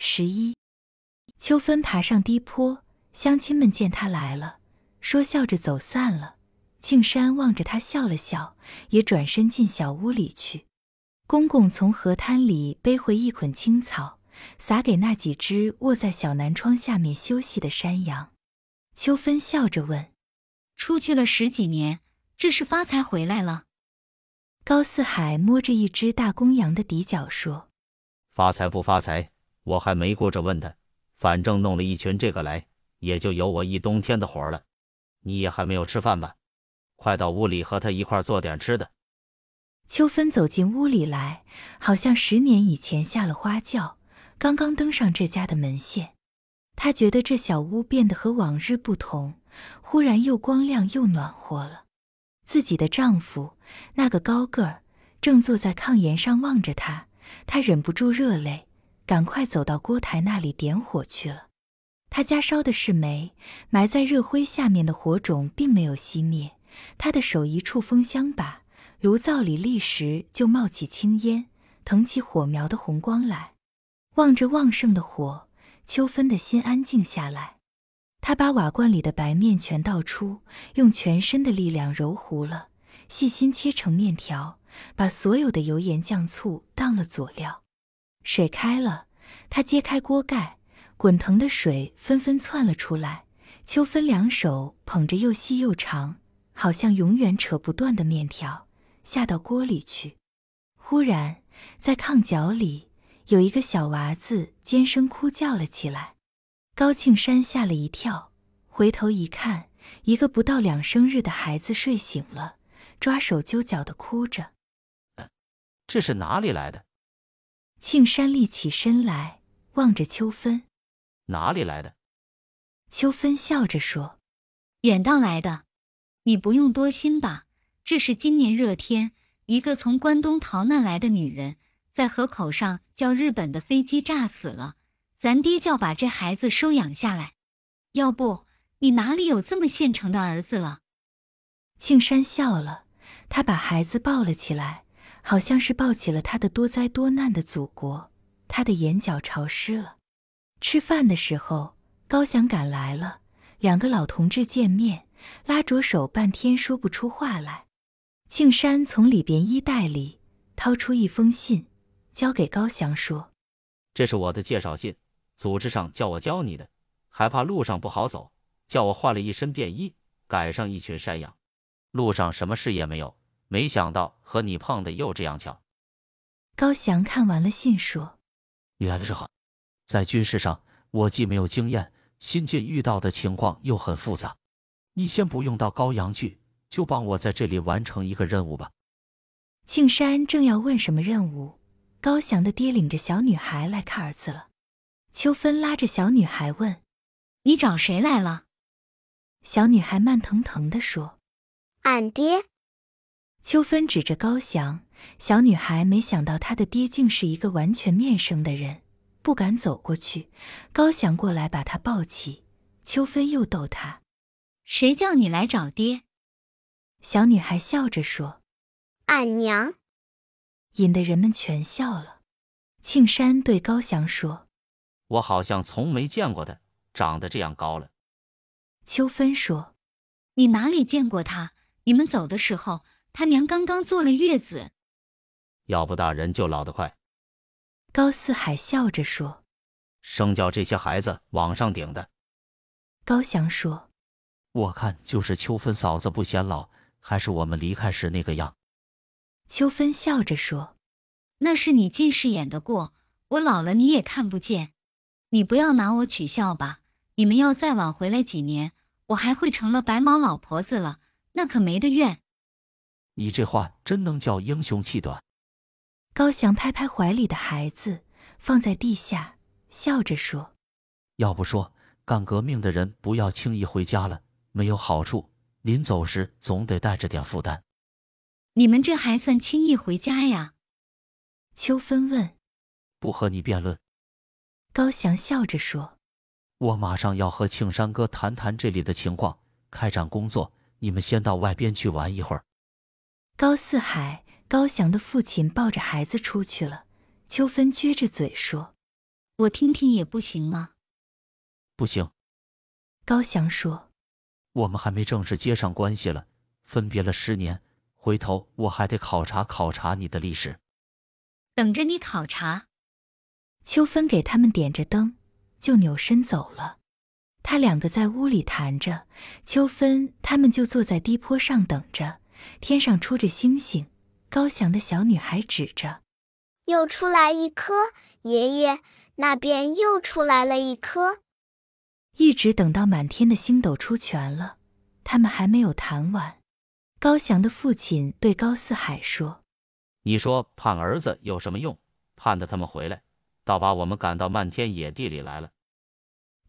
十一，秋芬爬上低坡，乡亲们见他来了，说笑着走散了。庆山望着他笑了笑，也转身进小屋里去。公公从河滩里背回一捆青草，撒给那几只卧在小南窗下面休息的山羊。秋芬笑着问：“出去了十几年，这是发财回来了？”高四海摸着一只大公羊的底角说：“发财不发财，我还没顾着问他。反正弄了一群这个来，也就有我一冬天的活了。你也还没有吃饭吧？”快到屋里和他一块做点吃的。秋芬走进屋里来，好像十年以前下了花轿，刚刚登上这家的门线。她觉得这小屋变得和往日不同，忽然又光亮又暖和了。自己的丈夫那个高个儿正坐在炕沿上望着她，她忍不住热泪，赶快走到锅台那里点火去了。他家烧的是煤，埋在热灰下面的火种并没有熄灭。他的手一触风箱把，炉灶里立时就冒起青烟，腾起火苗的红光来。望着旺盛的火，秋芬的心安静下来。他把瓦罐里的白面全倒出，用全身的力量揉糊了，细心切成面条，把所有的油盐酱醋当了佐料。水开了，他揭开锅盖，滚腾的水纷纷窜了出来。秋芬两手捧着又细又长。好像永远扯不断的面条下到锅里去。忽然，在炕角里有一个小娃子尖声哭叫了起来。高庆山吓了一跳，回头一看，一个不到两生日的孩子睡醒了，抓手揪脚的哭着。这是哪里来的？庆山立起身来，望着秋芬。哪里来的？秋芬笑着说：“远道来的。”你不用多心吧，这是今年热天，一个从关东逃难来的女人，在河口上叫日本的飞机炸死了，咱爹叫把这孩子收养下来。要不你哪里有这么现成的儿子了？庆山笑了，他把孩子抱了起来，好像是抱起了他的多灾多难的祖国。他的眼角潮湿了。吃饭的时候，高翔赶来了，两个老同志见面。拉着手，半天说不出话来。庆山从里边衣袋里掏出一封信，交给高翔说：“这是我的介绍信，组织上叫我教你的，还怕路上不好走，叫我换了一身便衣，赶上一群山羊。路上什么事也没有，没想到和你碰的又这样巧。”高翔看完了信说：“原来是好，在军事上我既没有经验，新晋遇到的情况又很复杂。”你先不用到高阳去，就帮我在这里完成一个任务吧。庆山正要问什么任务，高翔的爹领着小女孩来看儿子了。秋芬拉着小女孩问：“你找谁来了？”小女孩慢腾腾地说：“俺爹。”秋芬指着高翔，小女孩没想到她的爹竟是一个完全面生的人，不敢走过去。高翔过来把她抱起，秋芬又逗他。谁叫你来找爹？小女孩笑着说：“俺娘。”引得人们全笑了。庆山对高翔说：“我好像从没见过他，长得这样高了。”秋芬说：“你哪里见过他？你们走的时候，他娘刚刚坐了月子。要不大人就老得快。”高四海笑着说：“生叫这些孩子往上顶的。”高翔说。我看就是秋芬嫂子不显老，还是我们离开时那个样。秋芬笑着说：“那是你近视眼的过，我老了你也看不见。你不要拿我取笑吧。你们要再晚回来几年，我还会成了白毛老婆子了，那可没得怨。”你这话真能叫英雄气短。高翔拍拍怀里的孩子，放在地下，笑着说：“要不说干革命的人不要轻易回家了。”没有好处，临走时总得带着点负担。你们这还算轻易回家呀？秋芬问。不和你辩论。高翔笑着说：“我马上要和庆山哥谈谈这里的情况，开展工作。你们先到外边去玩一会儿。”高四海、高翔的父亲抱着孩子出去了。秋芬撅着嘴说：“我听听也不行吗？不行。高翔说：“我们还没正式接上关系了，分别了十年，回头我还得考察考察你的历史。”等着你考察。秋芬给他们点着灯，就扭身走了。他两个在屋里谈着，秋芬他们就坐在低坡上等着。天上出着星星，高翔的小女孩指着：“又出来一颗，爷爷那边又出来了一颗。”一直等到满天的星斗出全了，他们还没有谈完。高翔的父亲对高四海说。你说盼儿子有什么用？盼得他们回来，倒把我们赶到漫天野地里来了。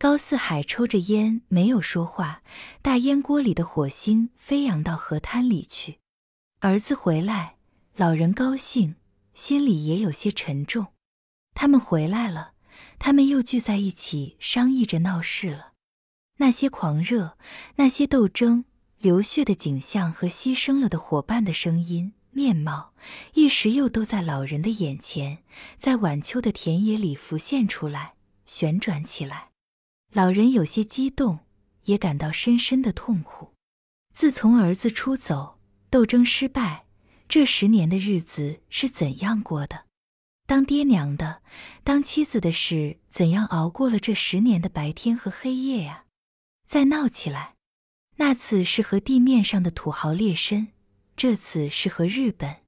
高四海抽着烟，没有说话。大烟锅里的火星飞扬到河滩里去。儿子回来，老人高兴，心里也有些沉重。他们回来了，他们又聚在一起商议着闹事了。那些狂热，那些斗争、流血的景象和牺牲了的伙伴的声音。面貌一时又都在老人的眼前，在晚秋的田野里浮现出来，旋转起来。老人有些激动，也感到深深的痛苦。自从儿子出走，斗争失败，这十年的日子是怎样过的？当爹娘的，当妻子的，是怎样熬过了这十年的白天和黑夜呀？再闹起来，那次是和地面上的土豪劣绅。这次是和日本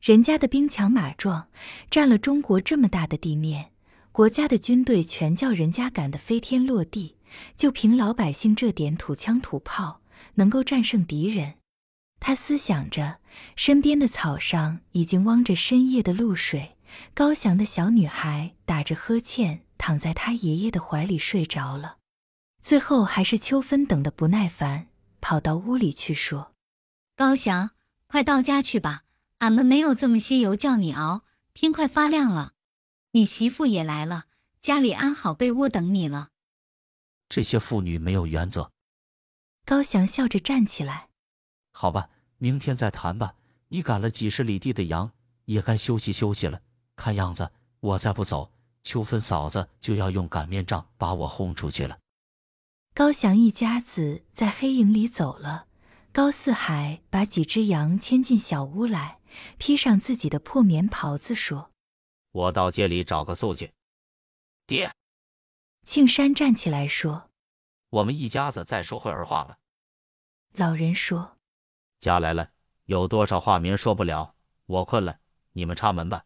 人家的兵强马壮，占了中国这么大的地面，国家的军队全叫人家赶得飞天落地，就凭老百姓这点土枪土炮，能够战胜敌人？他思想着，身边的草上已经汪着深夜的露水，高翔的小女孩打着呵欠，躺在他爷爷的怀里睡着了。最后还是秋芬等得不耐烦，跑到屋里去说：“高翔。”快到家去吧，俺们没有这么些油叫你熬。天快发亮了，你媳妇也来了，家里安好被窝等你了。这些妇女没有原则。高翔笑着站起来，好吧，明天再谈吧。你赶了几十里地的羊，也该休息休息了。看样子，我再不走，秋芬嫂子就要用擀面杖把我轰出去了。高翔一家子在黑影里走了。高四海把几只羊牵进小屋来，披上自己的破棉袍子，说：“我到街里找个宿去。”爹，庆山站起来说：“我们一家子再说会儿话吧。”老人说：“家来了，有多少话明说不了？我困了，你们插门吧。”